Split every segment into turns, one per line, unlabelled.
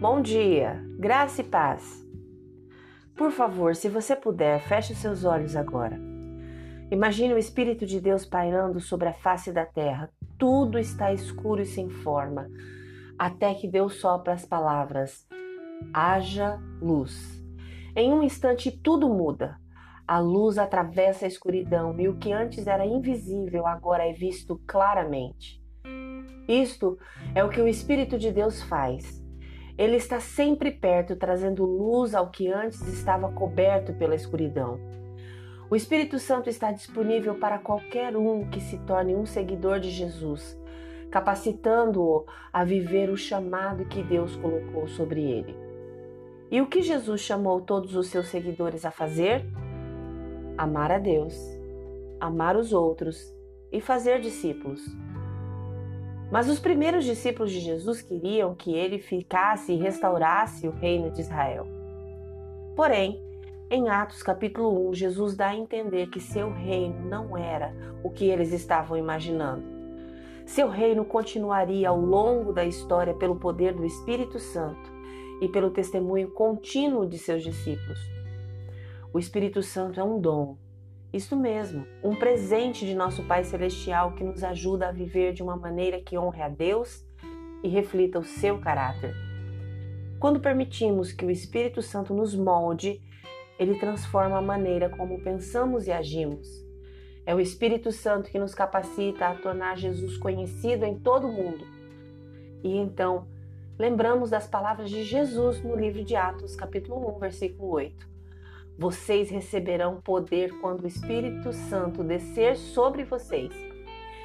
Bom dia, graça e paz. Por favor, se você puder, feche os seus olhos agora. Imagine o Espírito de Deus pairando sobre a face da terra. Tudo está escuro e sem forma, até que Deus sopra as palavras: haja luz. Em um instante, tudo muda. A luz atravessa a escuridão e o que antes era invisível agora é visto claramente. Isto é o que o Espírito de Deus faz. Ele está sempre perto, trazendo luz ao que antes estava coberto pela escuridão. O Espírito Santo está disponível para qualquer um que se torne um seguidor de Jesus, capacitando-o a viver o chamado que Deus colocou sobre ele. E o que Jesus chamou todos os seus seguidores a fazer? Amar a Deus, amar os outros e fazer discípulos. Mas os primeiros discípulos de Jesus queriam que ele ficasse e restaurasse o reino de Israel. Porém, em Atos capítulo 1, Jesus dá a entender que seu reino não era o que eles estavam imaginando. Seu reino continuaria ao longo da história pelo poder do Espírito Santo e pelo testemunho contínuo de seus discípulos. O Espírito Santo é um dom, isso mesmo, um presente de nosso Pai Celestial que nos ajuda a viver de uma maneira que honre a Deus e reflita o seu caráter. Quando permitimos que o Espírito Santo nos molde, ele transforma a maneira como pensamos e agimos. É o Espírito Santo que nos capacita a tornar Jesus conhecido em todo o mundo. E então, lembramos das palavras de Jesus no livro de Atos, capítulo 1, versículo 8. Vocês receberão poder quando o Espírito Santo descer sobre vocês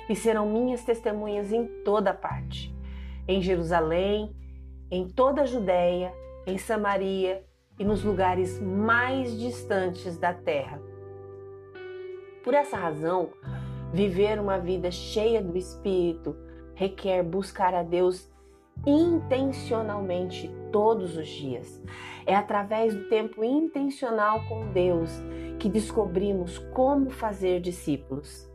e serão minhas testemunhas em toda parte. Em Jerusalém, em toda a Judéia, em Samaria e nos lugares mais distantes da terra. Por essa razão, viver uma vida cheia do Espírito requer buscar a Deus intencionalmente todos os dias. É através do tempo intencional com Deus que descobrimos como fazer discípulos.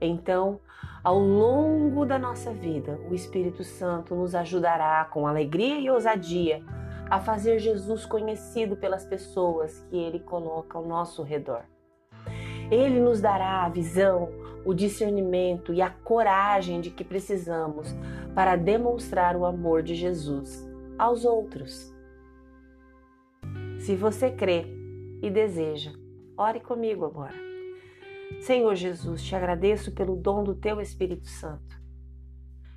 Então, ao longo da nossa vida, o Espírito Santo nos ajudará com alegria e ousadia a fazer Jesus conhecido pelas pessoas que ele coloca ao nosso redor. Ele nos dará a visão, o discernimento e a coragem de que precisamos para demonstrar o amor de Jesus aos outros. Se você crê e deseja, ore comigo agora. Senhor Jesus, te agradeço pelo dom do teu Espírito Santo.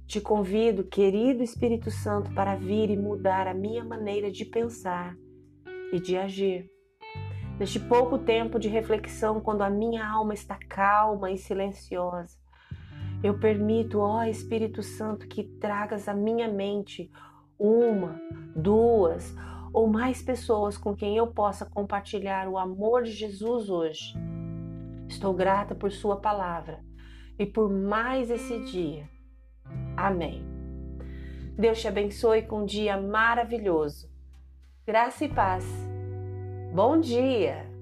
Te convido, querido Espírito Santo, para vir e mudar a minha maneira de pensar e de agir. Neste pouco tempo de reflexão, quando a minha alma está calma e silenciosa, eu permito, ó Espírito Santo, que tragas à minha mente uma, duas ou mais pessoas com quem eu possa compartilhar o amor de Jesus hoje. Estou grata por Sua palavra e por mais esse dia. Amém. Deus te abençoe com um dia maravilhoso. Graça e paz. Bom dia!